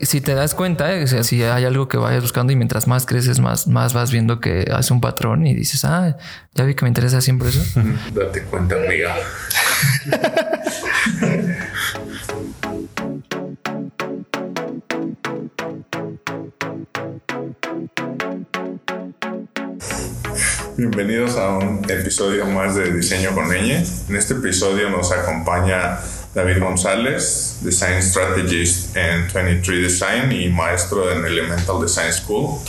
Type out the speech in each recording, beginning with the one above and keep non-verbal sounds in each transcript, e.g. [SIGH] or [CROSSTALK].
si te das cuenta, eh, o sea, si hay algo que vayas buscando y mientras más creces, más, más vas viendo que hace un patrón y dices, ah, ya vi que me interesa siempre eso. [LAUGHS] Date cuenta, amiga. Bienvenidos a un episodio más de Diseño con Ñ. En este episodio nos acompaña David González, Design Strategist en 23 Design y maestro en Elemental Design School.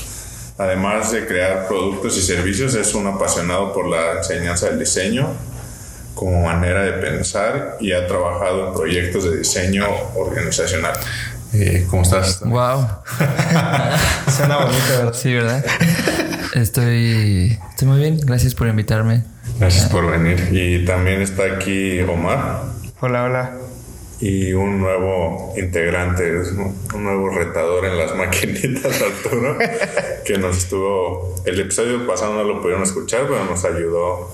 Además de crear productos y servicios, es un apasionado por la enseñanza del diseño como manera de pensar y ha trabajado en proyectos de diseño organizacional. Eh, ¿Cómo estás? Wow. [LAUGHS] Suena bonito, ¿verdad? Sí, ¿verdad? Estoy, estoy muy bien. Gracias por invitarme. Gracias por venir. Y también está aquí Omar. Hola, hola. Y un nuevo integrante, un nuevo retador en las [LAUGHS] maquinitas, Arturo, que nos estuvo. El episodio pasado no lo pudieron escuchar, pero nos ayudó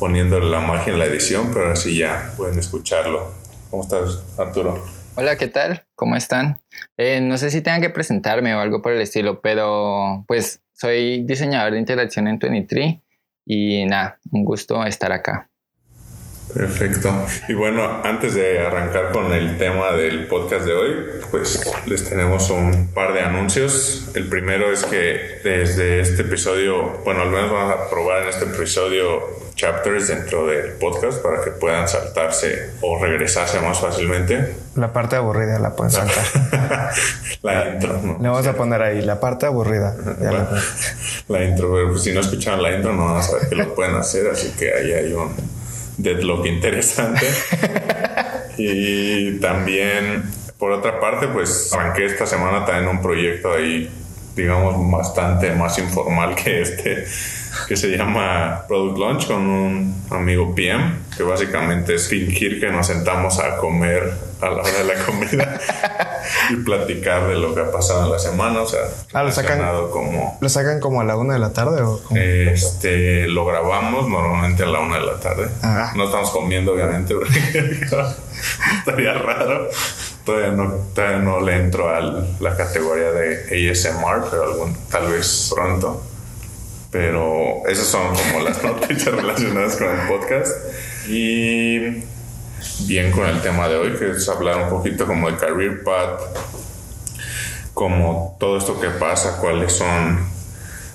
poniéndole la magia en la edición, pero así ya pueden escucharlo. ¿Cómo estás, Arturo? Hola, ¿qué tal? ¿Cómo están? Eh, no sé si tengan que presentarme o algo por el estilo, pero pues soy diseñador de interacción en 23 y nada, un gusto estar acá. Perfecto. Y bueno, antes de arrancar con el tema del podcast de hoy, pues les tenemos un par de anuncios. El primero es que desde este episodio, bueno, al menos vamos a probar en este episodio chapters dentro del podcast para que puedan saltarse o regresarse más fácilmente. La parte aburrida la pueden saltar. [LAUGHS] la intro, ¿no? Le vamos a poner ahí, la parte aburrida. Ya la- La intro, pero pues si no escucharon la intro no van a saber que lo pueden hacer, así que ahí hay un deadlock interesante. [LAUGHS] y también, por otra parte, pues arranqué esta semana también un proyecto ahí, digamos, bastante más informal que este, que se llama Product Launch con un amigo PM, que básicamente es fingir que nos sentamos a comer a la hora de la comida [LAUGHS] y platicar de lo que ha pasado en la semana, o sea, Ah, lo sacan- como ¿Lo sacan como a la una de la tarde o este, lo grabamos normalmente a la una de la tarde. Ah. No estamos comiendo, obviamente, porque [LAUGHS] estaría raro. Todavía no, todavía no le entro a la categoría de ASMR, pero algún, tal vez pronto. Pero esas son como las [LAUGHS] noticias relacionadas con el podcast. Y bien con el tema de hoy, que es hablar un poquito como de Career Path, como todo esto que pasa, cuáles son,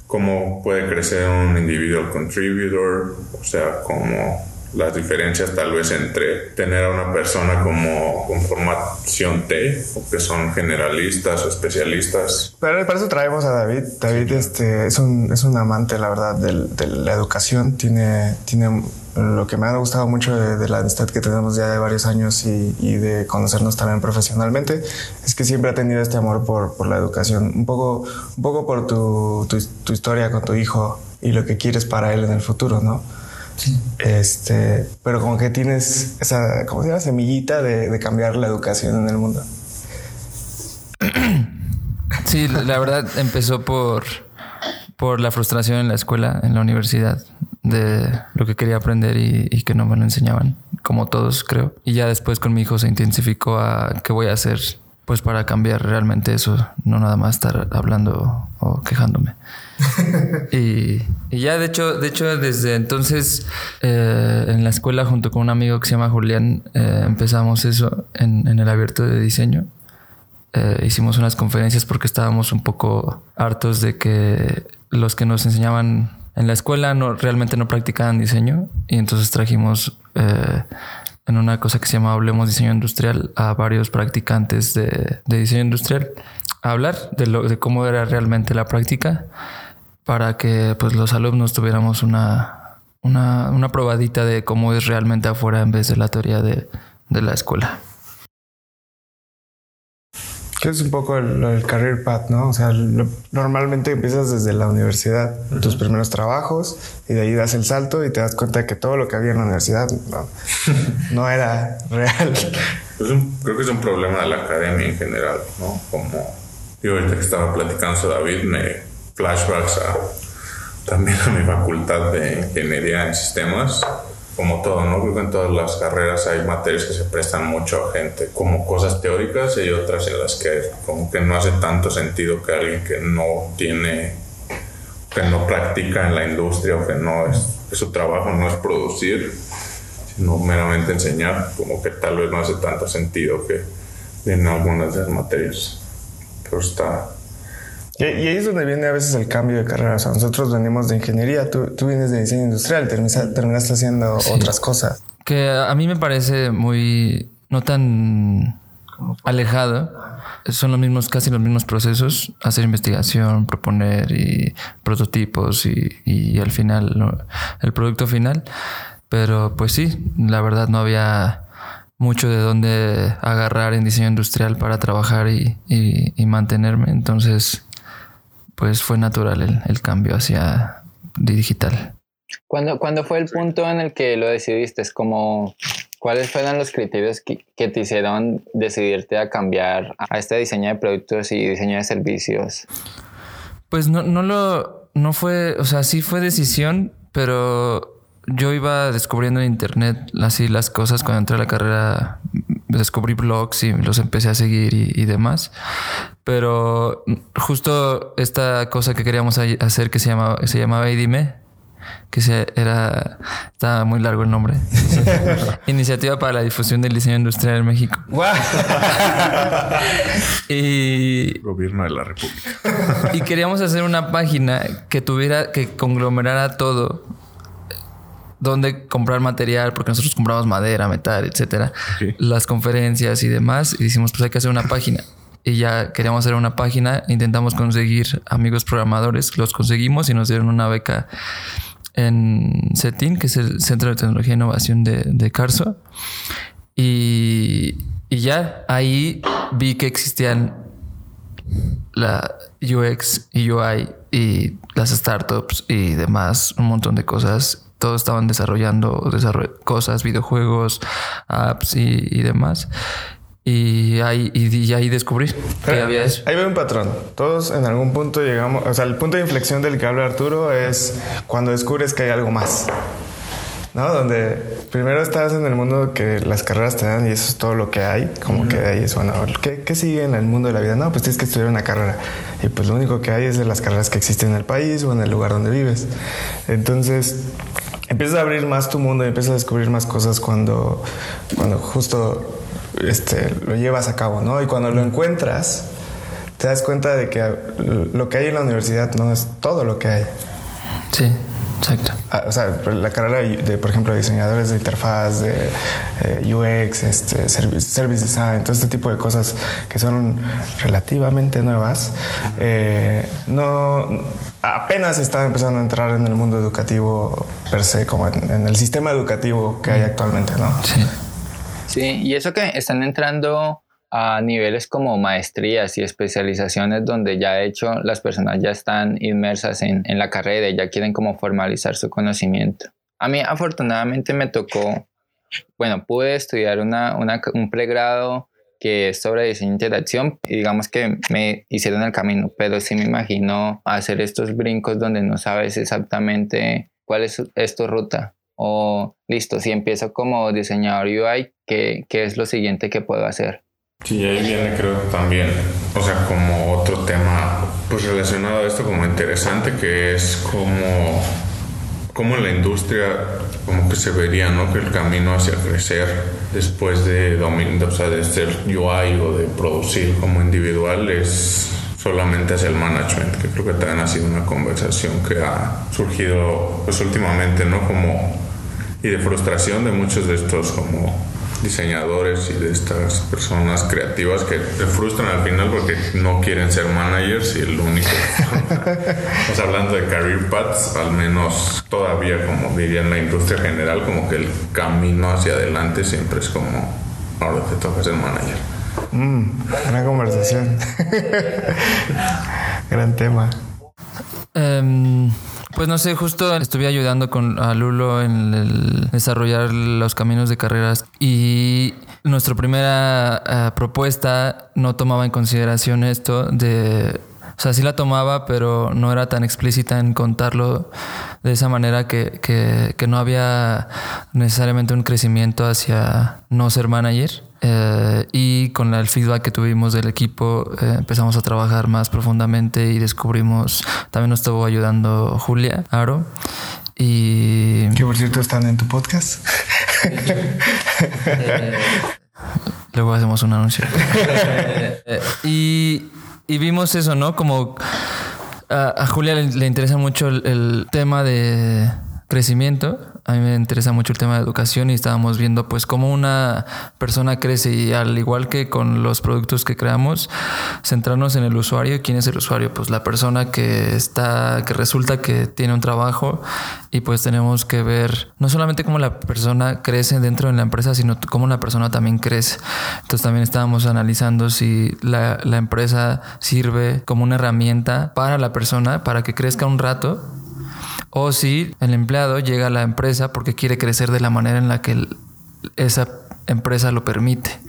cómo puede crecer un individual contributor, o sea, como las diferencias tal vez entre tener a una persona como con formación T, o que son generalistas o especialistas. Pero para eso traemos a David. David este, es, un, es un amante, la verdad, del- de, la educación. Tiene, tiene lo que me ha gustado mucho de, de la amistad que tenemos ya de varios años y, y de conocernos también profesionalmente es que siempre ha tenido este amor por, por la educación. Un poco, un poco por tu, tu, tu historia con tu hijo y lo que quieres para él en el futuro, ¿no? Este, pero como que tienes esa, ¿cómo se llama? Semillita de, de cambiar la educación en el mundo. Sí, la verdad empezó por, por la frustración en la escuela, en la universidad, de lo que quería aprender y, y que no me lo enseñaban, como todos creo. Y ya después con mi hijo se intensificó a qué voy a hacer pues para cambiar realmente eso, no nada más estar hablando o quejándome. [LAUGHS] y, ya de hecho, de hecho desde entonces eh, en la escuela junto con un amigo que se llama Julián eh, empezamos eso en, el abierto de diseño. Eh, hicimos unas conferencias porque estábamos un poco hartos de que los que nos enseñaban en la escuela no realmente no practicaban diseño. Y entonces trajimos en una cosa que se llama Hablemos Diseño Industrial a varios practicantes de, de diseño industrial a hablar de, lo, de cómo era realmente la práctica para que pues los alumnos tuviéramos una, una, una probadita de cómo es realmente afuera en vez de la teoría de, de la escuela. Que es un poco el, el career path, ¿no? O sea, lo- normalmente empiezas desde la universidad, tus primeros trabajos, y de ahí das el salto y te das cuenta de que todo lo que había en la universidad no, [LAUGHS] no era real. Es un- creo que es un problema de la academia en general, ¿no? Como yo ahorita que estaba platicando con David, me flashbacks a también a mi facultad de ingeniería en sistemas como todo, ¿no? Creo que en todas las carreras hay materias que se prestan mucho a gente, como cosas teóricas y otras en las que como que no hace tanto sentido que alguien que no tiene, que no practica en la industria o que no es, que su trabajo no es producir, sino meramente enseñar, como que tal vez no hace tanto sentido que en algunas de las materias. Pero está, y, ahí es donde viene a veces el cambio de carrera. O sea, nosotros venimos de ingeniería, tú, tú vienes de diseño industrial, terminaste, haciendo otras cosas. Que a mí me parece muy, no tan alejado. Son los mismos, casi los mismos procesos, hacer investigación, proponer y prototipos y, y al final el producto final. Pero pues sí, la verdad no había mucho de dónde agarrar en diseño industrial para trabajar y, y mantenerme. Entonces pues fue natural el, cambio hacia digital. ¿Cuándo, ¿Cuándo, fue el punto en el que lo decidiste? Es como, ¿cuáles fueron los criterios que, te hicieron decidirte a cambiar a este diseño de productos y diseño de servicios? Pues no, no lo, no fue, o sea, sí fue decisión, pero yo iba descubriendo en internet así las cosas cuando entré a la carrera descubrí blogs y los empecé a seguir y, demás. Pero justo esta cosa que queríamos hacer que se llamaba, se llamaba Dime, que se, era, estaba muy largo el nombre. [LAUGHS] Iniciativa para la difusión del diseño industrial en México. [LAUGHS] y Gobierno de la República. y queríamos hacer una página que tuviera, que conglomerara todo dónde comprar material, porque nosotros compramos madera, metal, etcétera, las conferencias y demás, y decimos, pues hay que hacer una página. Y ya queríamos hacer una página, intentamos conseguir amigos programadores, los conseguimos y nos dieron una beca en CETIN, que es el Centro de Tecnología e Innovación de, de Carso. Y, y ya ahí vi que existían la UX y UI y las startups y demás, un montón de cosas todos estaban desarrollando cosas, videojuegos, apps y, demás. Y ahí, y, ahí descubrí que había eso. Ahí veo un patrón. Todos en algún punto llegamos, o sea, el punto de inflexión del que habla Arturo es cuando descubres que hay algo más. ¿no? Donde primero estás en el mundo que las carreras te dan y eso es todo lo que hay, como que ahí es, bueno, ¿qué, ¿qué, sigue en el mundo de la vida? No, pues tienes que estudiar una carrera y pues lo único que hay es de las carreras que existen en el país o en el lugar donde vives. Entonces, empiezas a abrir más tu mundo y empiezas a descubrir más cosas cuando, cuando justo este, lo llevas a cabo, ¿no? Y cuando lo encuentras, te das cuenta de que lo que hay en la universidad no es todo lo que hay. Sí. Exacto. Ah, o sea, la carrera de, por ejemplo, diseñadores de interfaz, de eh, UX, este, service, design, todo este tipo de cosas que son relativamente nuevas, eh, no apenas están empezando a entrar en el mundo educativo per se, como en, el sistema educativo que hay actualmente, ¿no? Sí. Sí, y eso que están entrando a niveles como maestrías y especializaciones donde ya de hecho las personas ya están inmersas en, en la carrera y ya quieren como formalizar su conocimiento. A mí afortunadamente me tocó, bueno, pude estudiar una, una, un pregrado que es sobre diseño de interacción y digamos que me hicieron el camino, pero sí me imagino hacer estos brincos donde no sabes exactamente cuál es, es tu ruta o listo, si empiezo como diseñador UI, ¿qué, ¿qué es lo siguiente que puedo hacer? Sí, ahí viene creo también, o sea, como otro tema pues relacionado a esto como interesante que es como, como la industria como que se vería, ¿no? Que el camino hacia crecer después de, o sea, de ser UI o de producir como individual es solamente hacia el management, que creo que también ha sido una conversación que ha surgido pues últimamente, ¿no? Como y de frustración de muchos de estos como diseñadores y de estas personas creativas que se frustran al final porque no quieren ser managers y el único. [LAUGHS] Estamos hablando de career paths, al menos todavía, como diría en la industria general, como que el camino hacia adelante siempre es como ahora te toca ser manager. Mm, gran conversación. [LAUGHS] Gran tema. Um pues no sé, justo estuve ayudando con a Lulo en el desarrollar los caminos de carreras y nuestra primera eh, propuesta no tomaba en consideración esto de O sea, sí la tomaba, pero no era tan explícita en contarlo de esa manera que, que, que no había necesariamente un crecimiento hacia no ser manager. Eh, y con el feedback que tuvimos del equipo eh, empezamos a trabajar más profundamente y descubrimos, también nos estuvo ayudando Julia Aro. Y que por cierto están en tu podcast. [LAUGHS] luego hacemos un anuncio. y, y, vimos eso, ¿no? Como a, Julia le, interesa mucho el tema de crecimiento a mí me interesa mucho el tema de educación y estábamos viendo pues cómo una persona crece y al igual que con los productos que creamos, centrarnos en el usuario. ¿Quién es el usuario? Pues la persona que está, que resulta que tiene un trabajo y pues tenemos que ver no solamente cómo la persona crece dentro de la empresa, sino cómo la persona también crece. Entonces también estábamos analizando si la, la empresa sirve como una herramienta para la persona, para que crezca un rato o si el empleado llega a la empresa porque quiere crecer de la manera en la que esa empresa lo permite.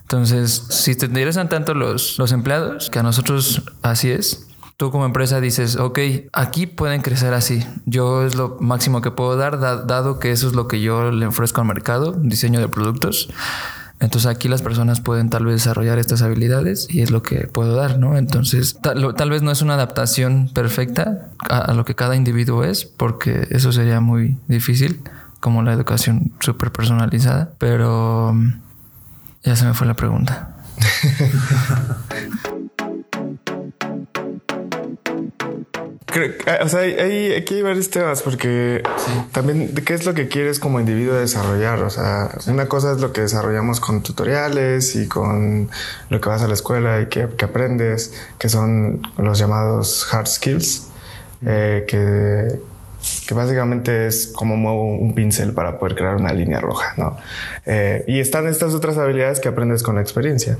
Entonces, si te interesan tanto los, los empleados, que a nosotros así es, tú como empresa dices, ok, aquí pueden crecer así. Yo es lo máximo que puedo dar, dado que eso es lo que yo le ofrezco al mercado, diseño de productos. Entonces aquí las personas pueden tal vez desarrollar estas habilidades y es lo que puedo dar, ¿no? Entonces tal, vez no es una adaptación perfecta a, lo que cada individuo es, porque eso sería muy difícil, como la educación súper personalizada, pero ya se me fue la pregunta. [LAUGHS] o sea, hay, aquí hay varios temas porque también qué es lo que quieres como individuo desarrollar. O sea, una cosa es lo que desarrollamos con tutoriales y con lo que vas a la escuela y que, aprendes, que son los llamados hard skills, eh, que, que básicamente es como muevo un pincel para poder crear una línea roja, ¿no? Eh, y están estas otras habilidades que aprendes con la experiencia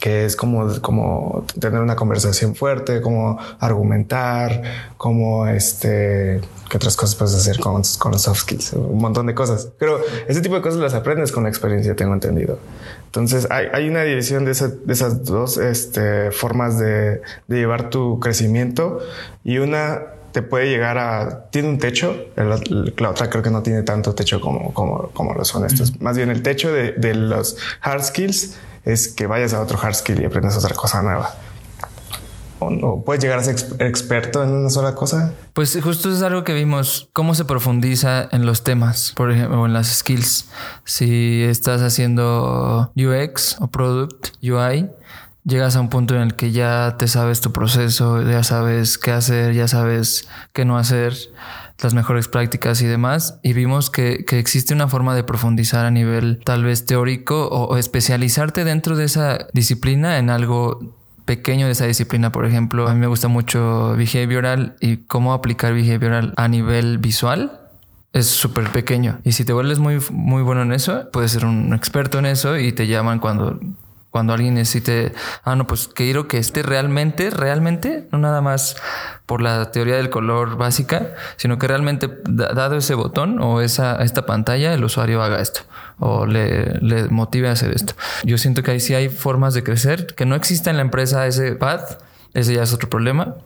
que es como, como tener una conversación fuerte, como argumentar, como este, ¿qué otras cosas puedes hacer con, con los soft skills? Un montón de cosas. Pero ese tipo de cosas las aprendes con la experiencia, tengo entendido. Entonces hay, hay una división de, de esas dos este, formas de, de llevar tu crecimiento y una te puede llegar a... Tiene un techo, la, otra creo que no tiene tanto techo como, como, como lo son estos. Más bien el techo de, de los hard skills es que vayas a otro hard skill y aprendas otra cosa nueva. ¿O puedes llegar a ser experto en una sola cosa? Pues justo es algo que vimos, cómo se profundiza en los temas, por ejemplo, en las skills. Si estás haciendo UX o Product, UI, llegas a un punto en el que ya te sabes tu proceso, ya sabes qué hacer, ya sabes qué no hacer las mejores prácticas y demás, y vimos que, existe una forma de profundizar a nivel tal vez teórico o, especializarte dentro de esa disciplina en algo pequeño de esa disciplina. Por ejemplo, a mí me gusta mucho behavioral y cómo aplicar behavioral a nivel visual es súper pequeño. Y si te vuelves muy, muy bueno en eso, puedes ser un experto en eso y te llaman cuando cuando alguien necesite, ah, no, pues quiero que esté realmente, realmente, no nada más por la teoría del color básica, sino que realmente, dado ese botón o esa, esta pantalla, el usuario haga esto o le, le motive a hacer esto. Yo siento que ahí sí hay formas de crecer, que no exista en la empresa ese path, ese ya es otro problema,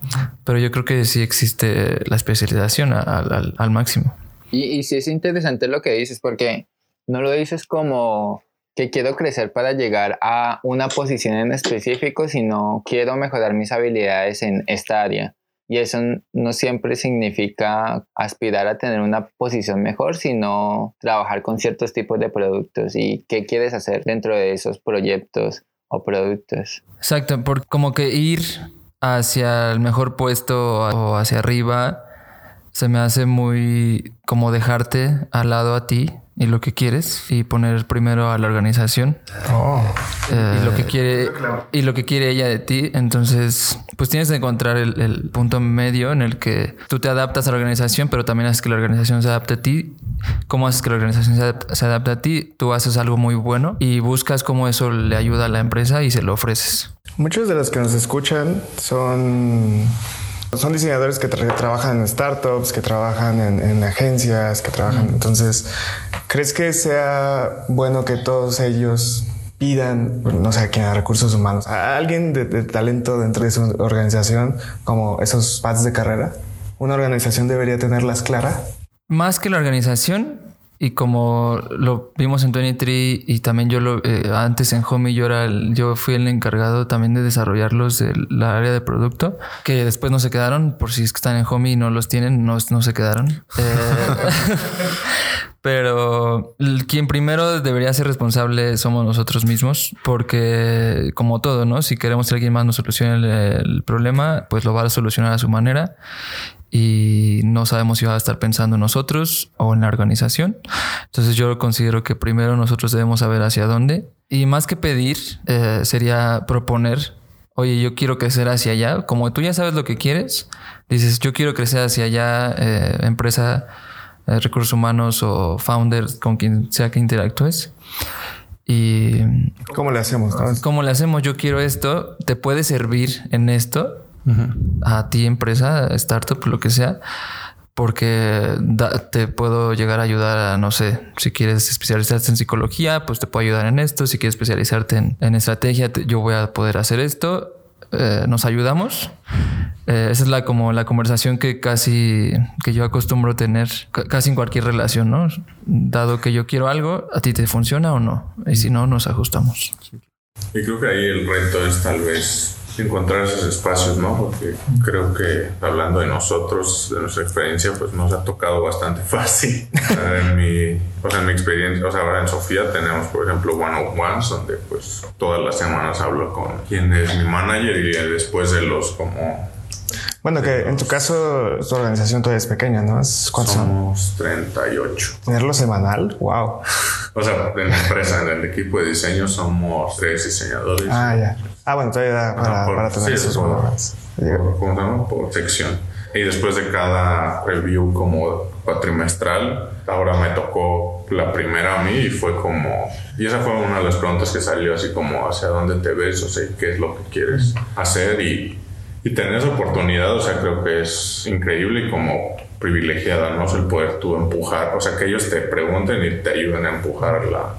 pero yo creo que sí existe la especialización al, al, máximo. Y, y sí es interesante lo que dices, porque no lo dices como que quiero crecer para llegar a una posición en específico, sino quiero mejorar mis habilidades en esta área. Y eso no siempre significa aspirar a tener una posición mejor, sino trabajar con ciertos tipos de productos y qué quieres hacer dentro de esos proyectos o productos. Exacto, por como que ir hacia el mejor puesto o hacia arriba se me hace muy como dejarte al lado a ti y lo que quieres y poner primero a la organización. Oh. eh, y lo que quiere y lo que quiere ella de ti. Entonces pues tienes que encontrar el, punto medio en el que tú te adaptas a la organización pero también haces que la organización se adapte a ti. Cómo haces que la organización se, se adapte a ti tú haces algo muy bueno y buscas cómo eso le ayuda a la empresa y se lo ofreces. Muchos de los que nos escuchan son son diseñadores que trabajan en startups, que trabajan en, agencias, que trabajan. Entonces, ¿crees que sea bueno que todos ellos pidan, no sé, a quién, a recursos humanos, a alguien de, de talento dentro de su organización, como esos pads de carrera? ¿Una organización debería tenerlas clara? Más que la organización, y como lo vimos en 23 y también yo lo eh, antes en Homey yo era yo fui el encargado también de desarrollarlos de la área de producto que después no se quedaron por si es que están en Homey y no los tienen no, no se quedaron. Eh, [LAUGHS] pero quien primero debería ser responsable somos nosotros mismos porque como todo no si queremos que alguien más nos solucione el problema pues lo va a solucionar a su manera y no sabemos si va a estar pensando en nosotros o en la organización. Entonces yo considero que primero nosotros debemos saber hacia dónde y más que pedir eh, sería proponer, oye, yo quiero crecer hacia allá, como tú ya sabes lo que quieres, dices, yo quiero crecer hacia allá, eh, empresa, eh, recursos humanos o founder, con quien sea que interactúes. Y ¿Cómo le hacemos? ¿Cómo le hacemos? Yo quiero esto, te puede servir en esto a ti empresa, startup, lo que sea, porque te puedo llegar a ayudar a, no sé, si quieres especializarte en psicología, pues te puedo ayudar en esto, si quieres especializarte en, estrategia, yo voy a poder hacer esto, eh, nos ayudamos. Eh, esa es la como la conversación que casi que yo acostumbro tener casi en cualquier relación, ¿no? Dado que yo quiero algo, ¿a ti te funciona o no? Y si no, nos ajustamos. Y creo que ahí el reto es tal vez encontrar esos espacios, ¿no? Porque creo que hablando de nosotros, de nuestra experiencia, pues nos ha tocado bastante [LAUGHS] fácil. en mi, o sea, en mi experiencia, o sea, ahora en Sofía tenemos, por ejemplo, One of Ones, donde pues todas las semanas hablo con quien es mi manager y después de los como bueno, que en tu caso tu organización todavía es pequeña, ¿no? ¿Cuántos Somos 38. ¿Tenerlo semanal? ¡Wow! O sea, en la empresa, en el equipo de diseño somos tres diseñadores. Ah, ya. Ah, bueno, todavía da para, para tener sí, esos por, ¿Cómo se llama? Por sección. Y después de cada review como cuatrimestral, ahora me tocó la primera a mí y fue como... Y esa fue una de las preguntas que salió así como hacia dónde te ves, o sea, qué es lo que quieres hacer y y tener esa oportunidad, o sea, creo que es increíble y como privilegiada, ¿no? el poder tú empujar, o sea, que ellos te pregunten y te ayuden a empujar la...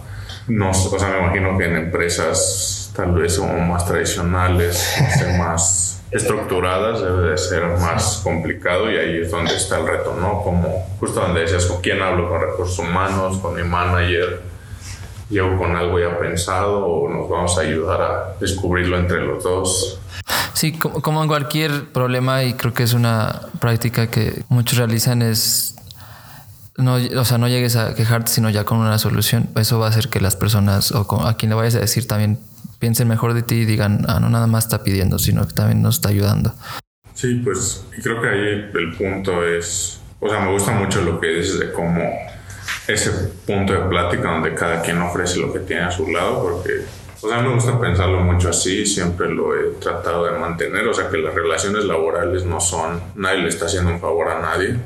No, o sea, me imagino que en empresas tal vez son más tradicionales, [LAUGHS] más estructuradas, debe de ser más complicado y ahí es donde está el reto, ¿no? Como justo donde decías, ¿con quién hablo? ¿Con recursos humanos? ¿Con mi manager? ¿Llego con algo ya pensado o nos vamos a ayudar a descubrirlo entre los dos? Sí, como, en cualquier problema, y creo que es una práctica que muchos realizan, es no, o sea, no llegues a quejarte, sino ya con una solución. Eso va a hacer que las personas o a quien le vayas a decir también piensen mejor de ti y digan, ah, no nada más está pidiendo, sino que también nos está ayudando. Sí, pues y creo que ahí el punto es, o sea, me gusta mucho lo que dices de cómo ese punto de plática donde cada quien ofrece lo que tiene a su lado, porque o sea, me gusta pensarlo mucho así, siempre lo he tratado de mantener, o sea, que las relaciones laborales no son, nadie le está haciendo un favor a nadie.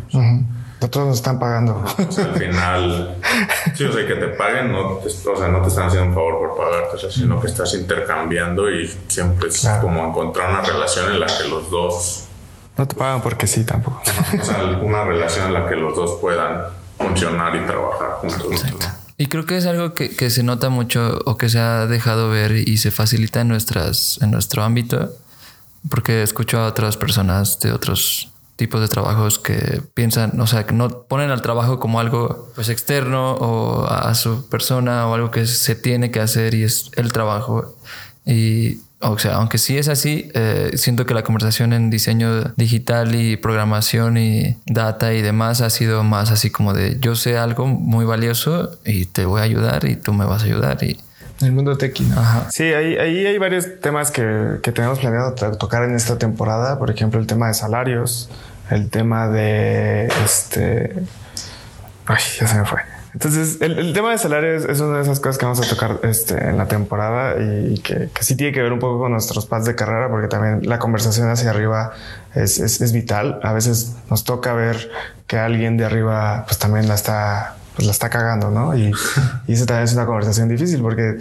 Todos nos están pagando. O sea, al final, sí, o sea, que te paguen, no te, o sea, no te están haciendo un favor por pagarte, o sea, sino que estás intercambiando y siempre es como encontrar una relación en la que los dos... No te pagan porque sí tampoco. O sea, una relación en la que los dos puedan funcionar y trabajar juntos. Y creo que es algo que, que, se nota mucho o que se ha dejado ver y se facilita en, nuestras, en nuestro ámbito, porque escucho a otras personas de otros tipos de trabajos que piensan, o sea, que no ponen al trabajo como algo pues externo o a su persona o algo que se tiene que hacer y es el trabajo. Y o sea, aunque sí es así, eh, siento que la conversación en diseño digital y programación y data y demás ha sido más así como de yo sé algo muy valioso y te voy a ayudar y tú me vas a ayudar y el mundo tequi. Ajá. Sí, ahí, hay varios temas que, que tenemos planeado tocar en esta temporada. Por ejemplo, el tema de salarios, el tema de este. Ay, ya se me fue. Entonces, el, tema de salarios es una de esas cosas que vamos a tocar este, en la temporada y que, que, sí tiene que ver un poco con nuestros pads de carrera, porque también la conversación hacia arriba es, es, es, vital. A veces nos toca ver que alguien de arriba pues también la está, pues, la está cagando, ¿no? Y, [LAUGHS] y eso también es una conversación difícil porque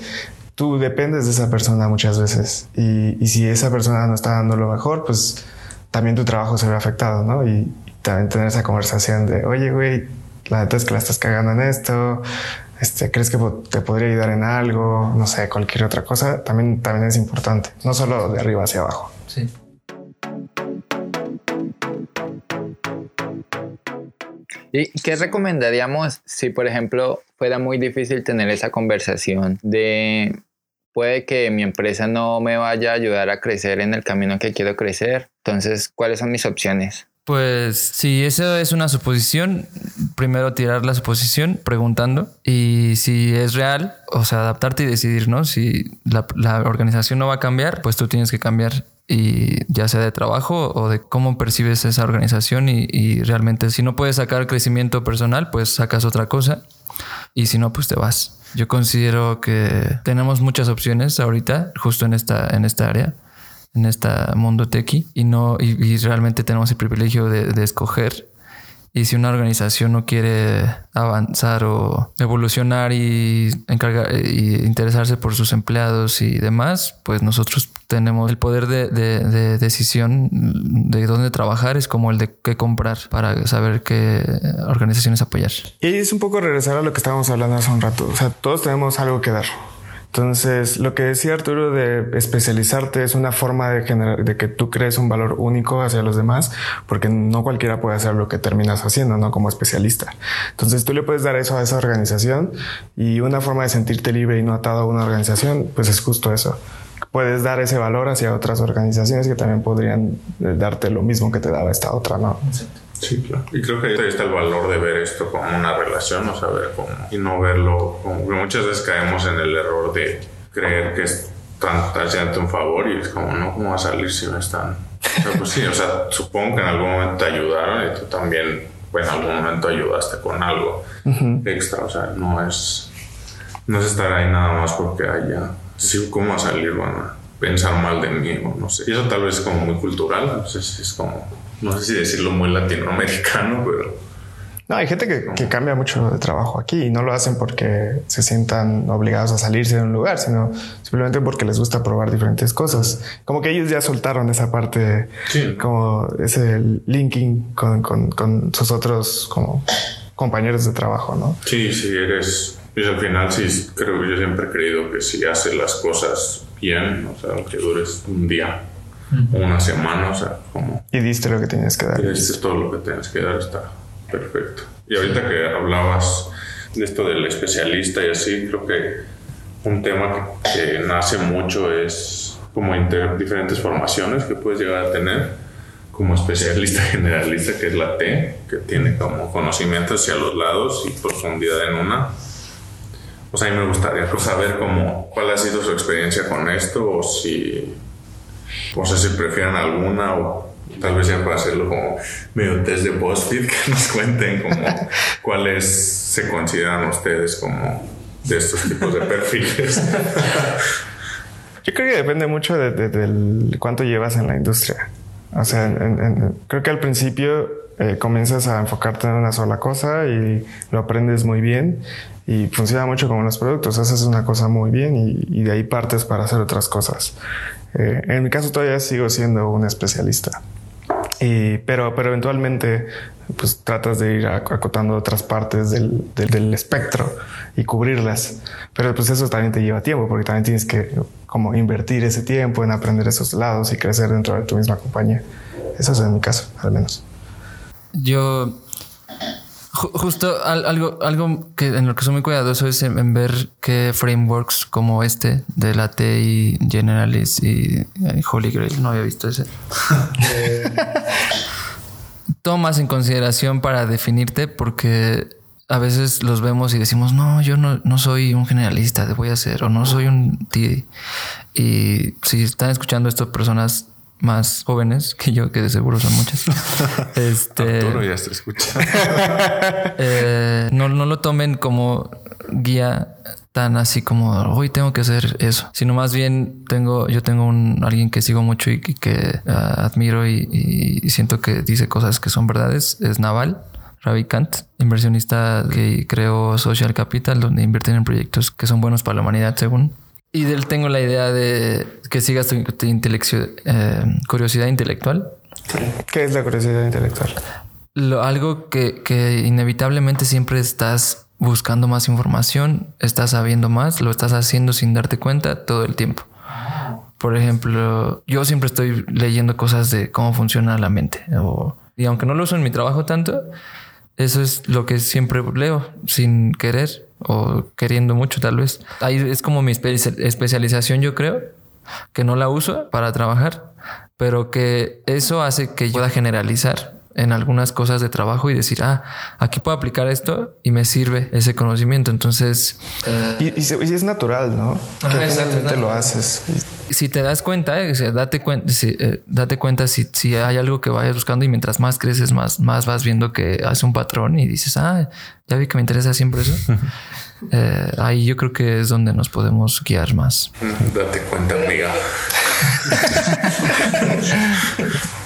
tú dependes de esa persona muchas veces y, y si esa persona no está dando lo mejor, pues también tu trabajo se ve afectado, ¿no? Y, y también tener esa conversación de, oye, güey, la neta es que la estás cagando en esto, este, crees que te podría ayudar en algo, no sé, cualquier otra cosa, también, también es importante, no solo de arriba hacia abajo. Sí. ¿Y qué recomendaríamos si, por ejemplo, fuera muy difícil tener esa conversación de puede que mi empresa no me vaya a ayudar a crecer en el camino que quiero crecer? Entonces, ¿cuáles son mis opciones? Pues si eso es una suposición, primero tirar la suposición preguntando y si es real, o sea, adaptarte y decidir, ¿no? Si la, la organización no va a cambiar, pues tú tienes que cambiar y ya sea de trabajo o de cómo percibes esa organización y, realmente si no puedes sacar crecimiento personal, pues sacas otra cosa y si no, pues te vas. Yo considero que tenemos muchas opciones ahorita, justo en esta, en esta área, en este mundo tequi y no y, realmente tenemos el privilegio de, de escoger y si una organización no quiere avanzar o evolucionar y, encargar, y interesarse por sus empleados y demás, pues nosotros tenemos el poder de, de, decisión de dónde trabajar, es como el de qué comprar para saber qué organizaciones apoyar. Y es un poco regresar a lo que estábamos hablando hace un rato. O sea, todos tenemos algo que dar. Entonces, lo que decía Arturo de especializarte es una forma de, generar, de que tú crees un valor único hacia los demás, porque no cualquiera puede hacer lo que terminas haciendo, ¿no? Como especialista. Entonces, tú le puedes dar eso a esa organización y una forma de sentirte libre y no atado a una organización, pues es justo eso. Puedes dar ese valor hacia otras organizaciones que también podrían eh, darte lo mismo que te daba esta otra, ¿no? Sí, claro. Y creo que ahí está el valor de ver esto como una relación, o saber cómo, y no verlo como que muchas veces caemos en el error de creer que están haciendo un favor y es como, no, ¿cómo va a salir si no están? O sea, pues sí, o sea, supongo que en algún momento te ayudaron y tú también, pues en algún momento ayudaste con algo extra, o sea, no es, no es estar ahí nada más porque haya, sí, ¿cómo va a salir? A pensar mal de mí o no sé. Y eso tal vez es como muy cultural, no sé si es como no sé si decirlo muy latinoamericano, pero... No, hay gente que, cambia mucho de trabajo aquí y no lo hacen porque se sientan obligados a salirse de un lugar, sino simplemente porque les gusta probar diferentes cosas. Como que ellos ya soltaron esa parte, como ese linking con, con, sus otros como compañeros de trabajo, ¿no? Sí, sí, eres... Pues al final sí, creo que yo siempre he creído que si haces las cosas bien, o sea, aunque dures un día, una semana, o sea, como... Y diste lo que tenías que dar. Y diste todo lo que tenías que dar, está perfecto. Y ahorita que hablabas de esto del especialista y así, creo que un tema que, nace mucho es como diferentes formaciones que puedes llegar a tener como especialista [LAUGHS] generalista, que es la T, que tiene como conocimiento hacia los lados y profundidad en una. Pues a mí me gustaría saber cómo, cuál ha sido su experiencia con esto o si no sé si prefieren alguna o tal vez ya para hacerlo como medio test de BuzzFeed, [LAUGHS] que nos cuenten como cuáles se consideran ustedes como de estos tipos de perfiles. [LAUGHS] Yo creo que depende mucho de, cuánto llevas en la industria. O sea, creo que al principio eh, comienzas a enfocarte en una sola cosa y lo aprendes muy bien y funciona mucho como los productos. Haces una cosa muy bien y, y de ahí partes para hacer otras cosas. Eh, en mi caso todavía sigo siendo un especialista. Y, pero, pero eventualmente pues tratas de ir acotando otras partes del, del, espectro y cubrirlas. Pero pues eso también te lleva tiempo porque también tienes que como invertir ese tiempo en aprender esos lados y crecer dentro de tu misma compañía. Eso es en mi caso, al menos. Yo Justo algo, algo que en lo que soy muy cuidadoso es en, ver qué frameworks como este de la T y Generalis y, Holy Grail, no había visto ese. [LAUGHS] tomas en consideración para definirte porque a veces los vemos y decimos, no, yo no, no soy un generalista, voy a ser, o no soy un T. Y si están escuchando esto personas más jóvenes que yo, que de seguro son muchas. [LAUGHS] este, Arturo ya está escuchando. [LAUGHS] Eh, no, no lo tomen como guía tan así como hoy tengo que hacer eso, sino más bien tengo, yo tengo un alguien que sigo mucho y, que ah, admiro y, siento que dice cosas que son verdades. Es Naval. Ravikant, inversionista que creó Social Capital, donde invierten en proyectos que son buenos para la humanidad, según. Y de él tengo la idea de que sigas tu, eh, curiosidad intelectual. ¿Qué es la curiosidad intelectual? lo, algo que, que inevitablemente siempre estás buscando más información, estás sabiendo más, lo estás haciendo sin darte cuenta todo el tiempo. Por ejemplo, yo siempre estoy leyendo cosas de cómo funciona la mente. O, y aunque no lo uso en mi trabajo tanto, eso es lo que siempre leo sin querer o queriendo mucho tal vez. Ahí es como mi especialización yo creo, que no la uso para trabajar, pero que eso hace que yo pueda generalizar en algunas cosas de trabajo y decir, ah, aquí puedo aplicar esto y me sirve ese conocimiento. Entonces... y, es natural, ¿no? Exactamente lo haces. Si te das cuenta, eh, date cuenta, si, eh, date cuenta si, si, hay algo que vayas buscando y mientras más creces, más, más vas viendo que hace un patrón y dices, ah, ya vi que me interesa siempre eso. [LAUGHS] Eh, ahí yo creo que es donde nos podemos guiar más. [LAUGHS] Date cuenta, amiga. [LAUGHS]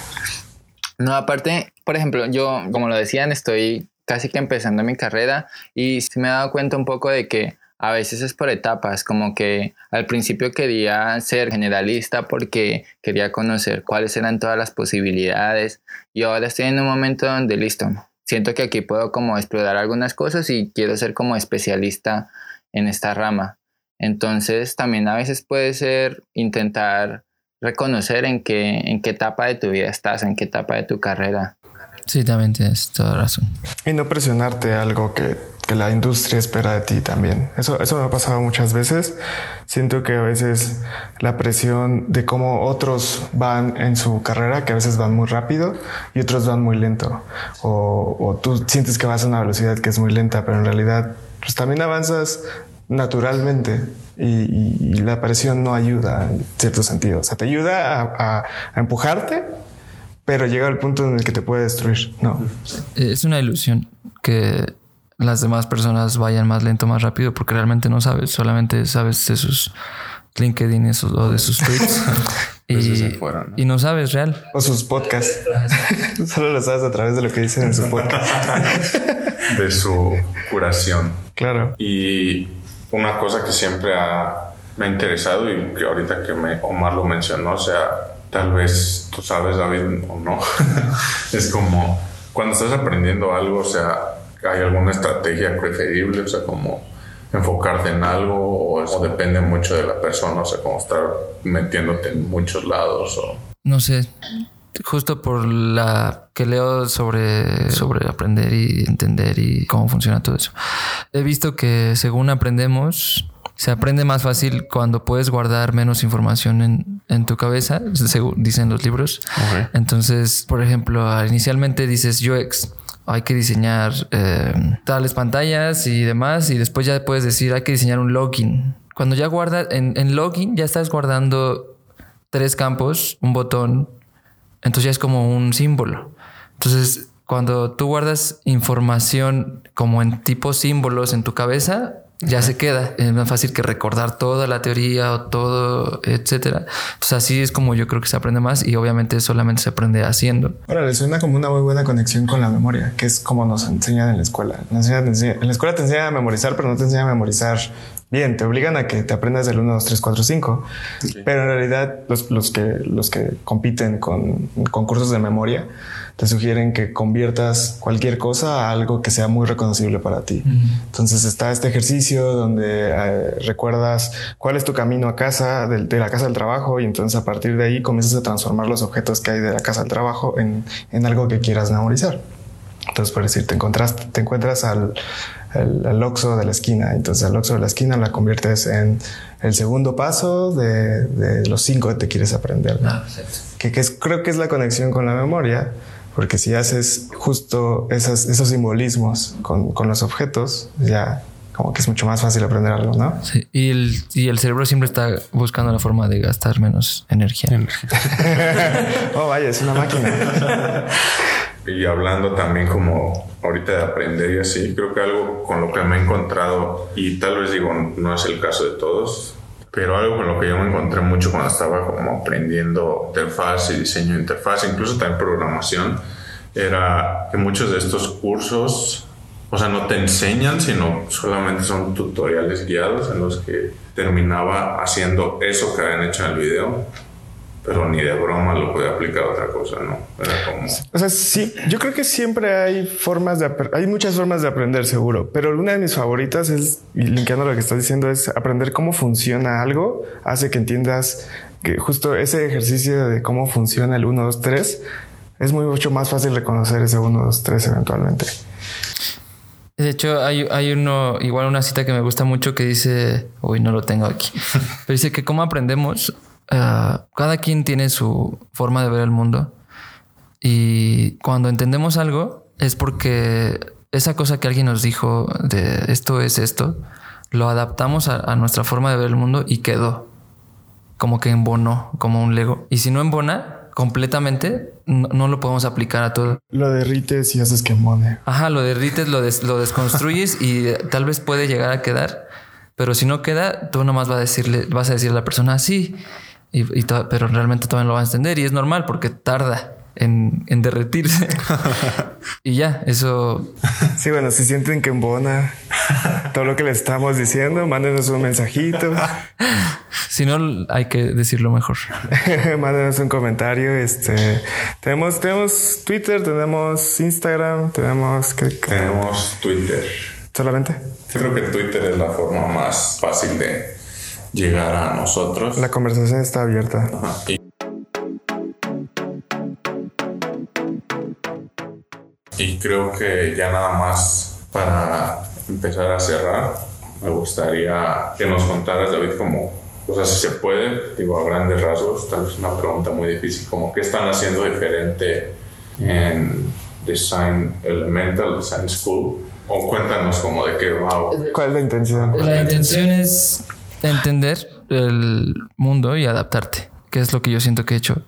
No, aparte, por ejemplo, yo, como lo decían, estoy casi que empezando mi carrera y se me he dado cuenta un poco de que a veces es por etapas, como que al principio quería ser generalista porque quería conocer cuáles eran todas las posibilidades y ahora estoy en un momento donde listo, siento que aquí puedo como explorar algunas cosas y quiero ser como especialista en esta rama. Entonces también a veces puede ser intentar reconocer en qué, en qué etapa de tu vida estás, en qué etapa de tu carrera. Sí, también tienes toda razón. Y no presionarte algo que, que, la industria espera de ti también. Eso, eso me ha pasado muchas veces. Siento que a veces la presión de cómo otros van en su carrera, que a veces van muy rápido y otros van muy lento. O, o tú sientes que vas a una velocidad que es muy lenta, pero en realidad pues también avanzas naturalmente y, la presión no ayuda en cierto sentido. O sea, te ayuda a, empujarte, pero llega al punto en el que te puede destruir. No. Es una ilusión que las demás personas vayan más lento, más rápido, porque realmente no sabes, solamente sabes de sus LinkedIn o de sus tweets. [LAUGHS] y, y, no sabes real. O sus podcasts. [LAUGHS] Solo lo sabes a través de lo que dicen en su podcast. de su curación. Claro. Y una cosa que siempre me ha interesado y que ahorita que me, Omar lo mencionó, o sea, tal vez tú sabes, David, o no, [LAUGHS] es como cuando estás aprendiendo algo, o sea, hay alguna estrategia preferible, o sea, como enfocarte en algo o, depende mucho de la persona, o sea, como estar metiéndote en muchos lados o... No sé, justo por la que leo sobre, sobre aprender y entender y cómo funciona todo eso. He visto que según aprendemos, se aprende más fácil cuando puedes guardar menos información en, en tu cabeza, según dicen los libros. Entonces, por ejemplo, inicialmente dices UX, hay que diseñar eh, tales pantallas y demás, y después ya puedes decir hay que diseñar un login. Cuando ya guardas en, en login, ya estás guardando tres campos, un botón, entonces ya es como un símbolo. Entonces, cuando tú guardas información como en tipo símbolos en tu cabeza, ya se queda. Es más fácil que recordar toda la teoría o todo, etcétera. Entonces así es como yo creo que se aprende más y obviamente solamente se aprende haciendo. Ahora, le suena como una muy buena conexión con la memoria, que es como nos enseñan en la escuela. en la escuela te enseñan a memorizar, pero no te enseñan a memorizar bien, te obligan a que te aprendas del 1, 2, 3, 4, 5. Pero en realidad los, los, que, los que compiten con concursos de memoria te sugieren que conviertas cualquier cosa a algo que sea muy reconocible para ti. Entonces está este ejercicio donde eh, recuerdas cuál es tu camino a casa, de, de, la casa al trabajo, y entonces a partir de ahí comienzas a transformar los objetos que hay de la casa al trabajo en, en algo que quieras memorizar. Entonces, por decir, te, encuentras, te encuentras al, el, oxo de la esquina. Entonces el oxo de la esquina la conviertes en el segundo paso de, de los cinco que te quieres aprender. Ah, que, que es, creo que es la conexión con la memoria, porque si haces justo esos, esos simbolismos con, con, los objetos, ya como que es mucho más fácil aprender algo, ¿no? Sí, y el, y el cerebro siempre está buscando la forma de gastar menos energía. [LAUGHS] oh, vaya, es una máquina. [LAUGHS] y hablando también como ahorita de aprender y así, creo que algo con lo que me he encontrado, y tal vez digo, no es el caso de todos, pero algo con lo que yo me encontré mucho cuando estaba como aprendiendo interfaz y diseño de interfaz, incluso también programación, era que muchos de estos cursos, o sea, no te enseñan, sino solamente son tutoriales guiados en los que terminaba haciendo eso que habían hecho en el video pero ni de broma lo podía aplicar a otra cosa, ¿no? Era como... O sea, sí, yo creo que siempre hay formas de... Hay muchas formas de aprender, seguro, pero una de mis favoritas es, y linkeando lo que estás diciendo, es aprender cómo funciona algo, hace que entiendas que justo ese ejercicio de cómo funciona el 1, 2, 3, es muy mucho más fácil reconocer ese 1, 2, 3 eventualmente. De hecho, hay, hay uno, igual una cita que me gusta mucho que dice, uy, no lo tengo aquí, [LAUGHS] pero dice que cómo aprendemos Ah, cada quien tiene su forma de ver el mundo y cuando entendemos algo es porque esa cosa que alguien nos dijo de esto es esto, lo adaptamos a, nuestra forma de ver el mundo y quedó como que embonó, como un Lego. Y si no embona completamente, no, lo podemos aplicar a todo. Lo derrites y haces que embone. Ajá, lo derrites, lo, lo desconstruyes y tal vez puede llegar a quedar. Pero si no queda, tú nomás vas a decirle, vas a decirle a la persona, sí, y, pero realmente todavía no lo va a entender y es normal porque tarda en, en derretirse. [LAUGHS] y ya, eso. Sí, bueno, si sienten que embona todo lo que les estamos diciendo, mándenos un mensajito. [LAUGHS] si no, hay que decirlo mejor. [LAUGHS] mándenos un comentario. Este tenemos, tenemos Twitter, tenemos Instagram, tenemos. Tenemos Twitter. ¿Solamente? Creo que Twitter es la forma más fácil de llegar a nosotros. La conversación está abierta. Y, creo que ya nada más para empezar a cerrar, me gustaría que nos contaras, David, como, o sea, si se puede, digo, a grandes rasgos, tal vez una pregunta muy difícil, como qué están haciendo diferente en Design Elemental, Design School, o cuéntanos como de qué va. ¿Cuál es la intención? La intención es entender el mundo y adaptarte, que es lo que yo siento que he hecho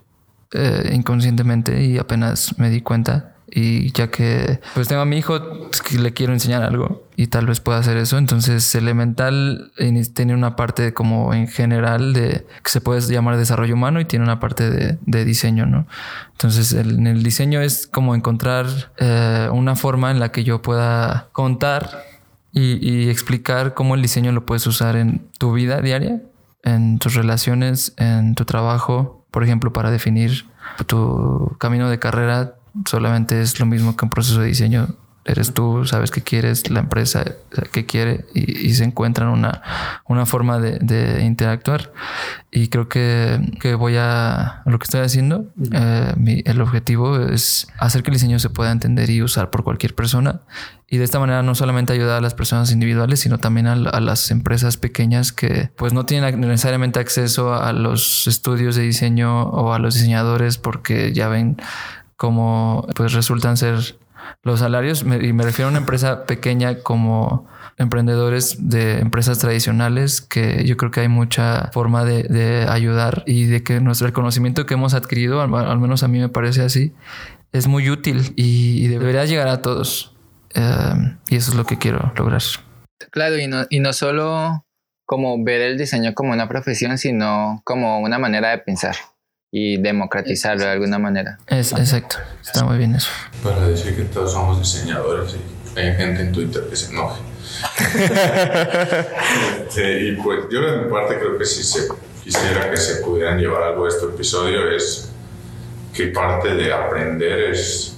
eh, inconscientemente y apenas me di cuenta. Y ya que pues tengo a mi hijo que le quiero enseñar algo y tal vez pueda hacer eso. Entonces Elemental tiene una parte como en general de que se puede llamar desarrollo humano y tiene una parte de, diseño, ¿no? Entonces en el diseño es como encontrar eh, una forma en la que yo pueda contar y, explicar cómo el diseño lo puedes usar en tu vida diaria, en tus relaciones, en tu trabajo, por ejemplo, para definir tu camino de carrera, solamente es lo mismo que un proceso de diseño eres tú, sabes qué quieres, la empresa qué quiere y, se encuentran una, una forma de, interactuar. Y creo que, que, voy a lo que estoy haciendo. Eh, el objetivo es hacer que el diseño se pueda entender y usar por cualquier persona. Y de esta manera no solamente ayudar a las personas individuales, sino también a, a las empresas pequeñas que pues no tienen necesariamente acceso a los estudios de diseño o a los diseñadores porque ya ven cómo pues resultan ser los salarios, y me refiero a una empresa pequeña como emprendedores de empresas tradicionales, que yo creo que hay mucha forma de, ayudar y de que nuestro conocimiento que hemos adquirido, al, menos a mí me parece así, es muy útil y, debería llegar a todos. Em, y eso es lo que quiero lograr. Claro, y no, y no solo como ver el diseño como una profesión, sino como una manera de pensar y democratizarlo de alguna manera. Es, exacto, está muy bien eso. Para decir que todos somos diseñadores y hay gente en Twitter que se enoje. [LAUGHS] y pues yo de mi parte creo que si se quisiera que se pudieran llevar algo de este episodio es que parte de aprender es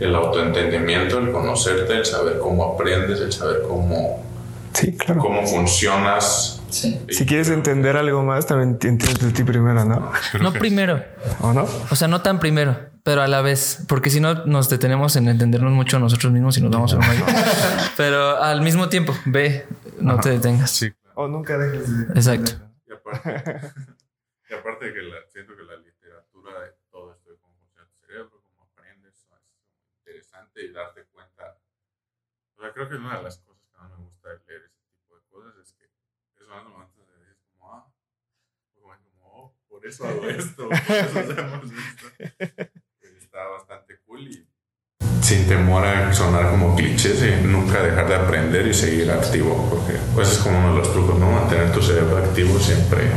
el autoentendimiento, el conocerte, el saber cómo aprendes, el saber cómo, sí, claro. cómo funcionas si quieres entender algo más, también entiendes de ti primero, ¿no? No primero. ¿O no? O sea, no tan primero, pero a la vez, porque si no nos detenemos en entendernos mucho nosotros mismos y nos vamos a un [LAUGHS] Pero al mismo tiempo, ve, no te detengas. Sí. O nunca dejes de. Exacto. Y aparte, [LAUGHS] y aparte que la, siento que la literatura de todo esto de cómo funciona tu cerebro, cómo aprendes, es interesante y darte cuenta. O sea, creo que una de las cosas que más me gusta de leer eso hago esto, [LAUGHS] eso hacemos esto. Está bastante cool y sin temor a sonar como clichés y nunca dejar de aprender y seguir activo, porque pues es como uno de los trucos, ¿no? Mantener tu cerebro activo siempre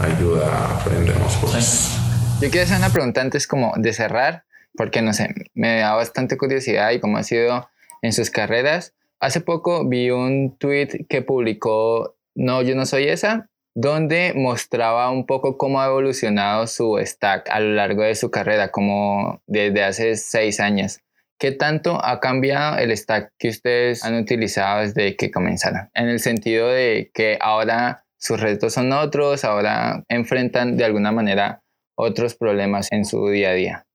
ayuda a aprender más cosas. Yo quiero hacer una pregunta antes como de cerrar, porque no sé, me da bastante curiosidad y cómo ha sido en sus carreras. Hace poco vi un tweet que publicó No, yo no soy esa, donde mostraba un poco cómo ha evolucionado su stack a lo largo de su carrera, como desde hace seis años. ¿Qué tanto ha cambiado el stack que ustedes han utilizado desde que comenzaron? En el sentido de que ahora sus retos son otros, ahora enfrentan de alguna manera otros problemas en su día a día.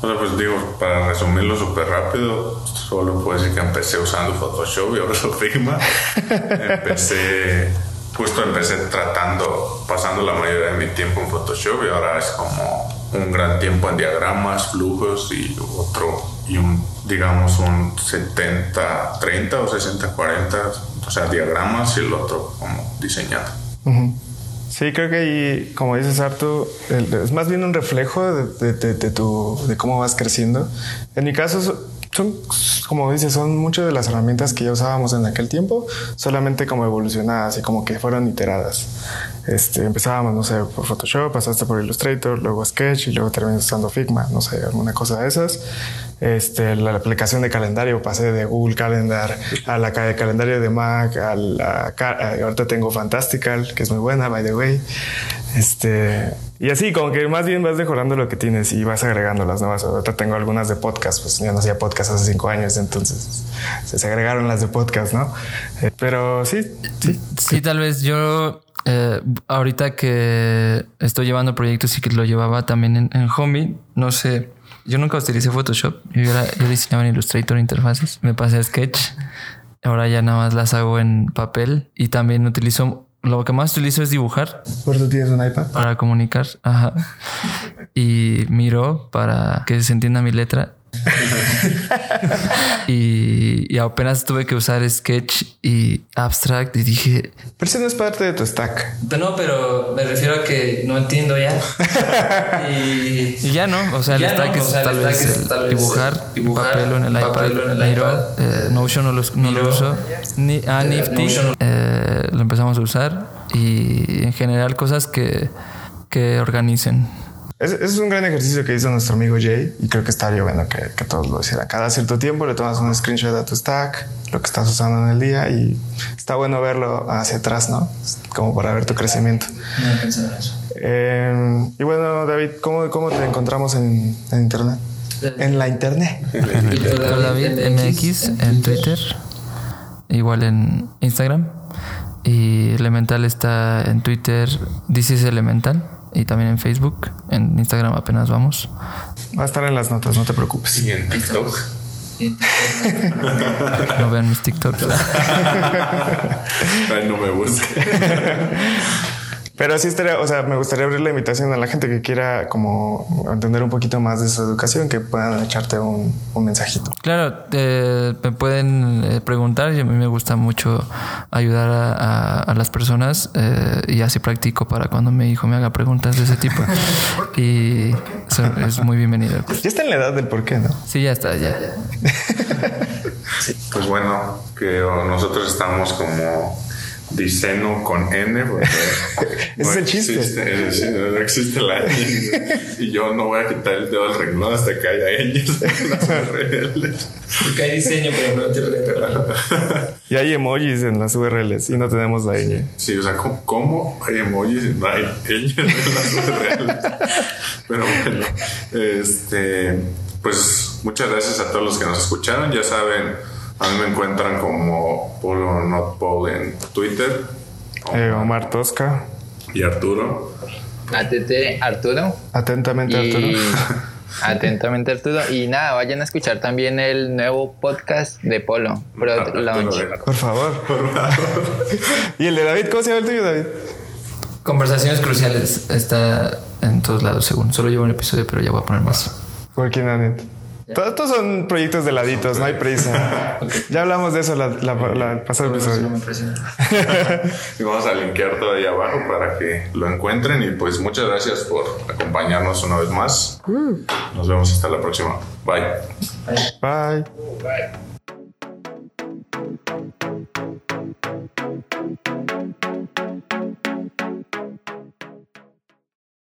Bueno, pues digo, para resumirlo súper rápido, solo puedo decir que empecé usando Photoshop y ahora uso Figma. empecé, justo empecé tratando, pasando la mayoría de mi tiempo en Photoshop y ahora es como un gran tiempo en diagramas, flujos y otro, y un, digamos, un 70-30 o 60-40, o sea, diagramas y el otro como diseñado. Sí, creo que ahí, como dices, Artu, es más bien un reflejo de, de, tu, de cómo vas creciendo. En mi caso, son, como dices, son muchas de las herramientas que ya usábamos en aquel tiempo, solamente como evolucionadas y como que fueron iteradas. Este, empezábamos, no sé, por Photoshop, pasaste por Illustrator, luego Sketch y luego terminaste usando Figma, no sé, alguna cosa de esas. Este, la aplicación de calendario, pasé de Google Calendar a la de calendario de Mac, a la, ahorita tengo Fantastical, que es muy buena, by the way. Este, y así, como que más bien vas mejorando lo que tienes y vas agregando las nuevas. Ahorita tengo algunas de podcast, pues ya no hacía podcast hace cinco años, entonces se agregaron las de podcast, ¿no? Eh, pero sí, sí. Sí, tal vez yo eh, ahorita que estoy llevando proyectos y que lo llevaba también en, en Homey, no sé yo nunca utilicé Photoshop. Yo, yo diseñaba en Illustrator interfaces. Me pasé a Sketch. Ahora ya nada más las hago en papel. Y también utilizo... Lo que más utilizo es dibujar. ¿Por eso tienes un iPad? Para comunicar. Ajá. Y miro para que se entienda mi letra. [LAUGHS] y, apenas tuve que usar Sketch y Abstract y dije... Pero eso no es parte de tu stack. No, pero me refiero a que no entiendo ya. [LAUGHS] y, ya no, o sea, el stack, es, tal vez dibujar, papel en el iPad, Miro, eh, Notion no, lo uso, ni, ah, eh, Nifty eh, lo empezamos a usar y en general cosas que, que organicen. Es, es, un gran ejercicio que hizo nuestro amigo Jay y creo que estaría bueno que, que, todos lo hicieran. Cada cierto tiempo le tomas un screenshot a tu stack, lo que estás usando en el día y está bueno verlo hacia atrás, ¿no? Como para ver tu crecimiento. No eso. Eh, y bueno, David, ¿cómo, cómo te encontramos en, en Internet? En la Internet. David MX en Twitter, igual en Instagram. Y Elemental está en Twitter, This Elemental y también en Facebook. En Instagram apenas vamos. Va a estar en las notas, no te preocupes. Y en TikTok. no vean mis TikToks. [LAUGHS] Ay, no me busquen. [LAUGHS] Pero sí estaría, o sea, me gustaría abrir la invitación a la gente que quiera como entender un poquito más de su educación, que puedan echarte un, un mensajito. Claro, eh, me pueden eh, preguntar y a mí me gusta mucho ayudar a, a, las personas eh, y así practico para cuando mi hijo me haga preguntas de ese tipo. [LAUGHS] y es muy bienvenido. Ya está en la edad del por qué, ¿no? Sí, ya está, ya. [LAUGHS] pues bueno, que nosotros estamos como Diceno con N, porque [LAUGHS] es el chiste. Existe, no existe la N. Y yo no voy a quitar el dedo del renglón hasta que haya N [LAUGHS] Porque hay diseño, pero no tiene Y hay emojis en las URLs y no tenemos la ñ. Sí, o sea, ¿cómo, hay emojis y no hay ñ en las URLs? Pero bueno, este, pues muchas gracias a todos los que nos escucharon. Ya saben a mí me encuentran como Polo Not Paul en Twitter. Eh, Omar Tosca. Y Arturo. ATT Arturo. Atentamente Arturo. [LAUGHS] Atentamente Arturo. Y nada, vayan a escuchar también el nuevo podcast de Polo. Por favor. [LAUGHS] ¿Y el de David? ¿Cómo se llama el tuyo, David? Conversaciones cruciales. Está en todos lados, según. Solo llevo un episodio, pero ya voy a poner más. ¿Por quién, Anet? Todos estos son proyectos de laditos, no hay prisa. [LAUGHS] Ya hablamos de eso la, la, la, la pasada episodio. [LAUGHS] vamos a linkear todo ahí abajo para que lo encuentren. Y pues muchas gracias por acompañarnos una vez más. Nos vemos hasta la próxima. Bye. Bye. Bye. Bye.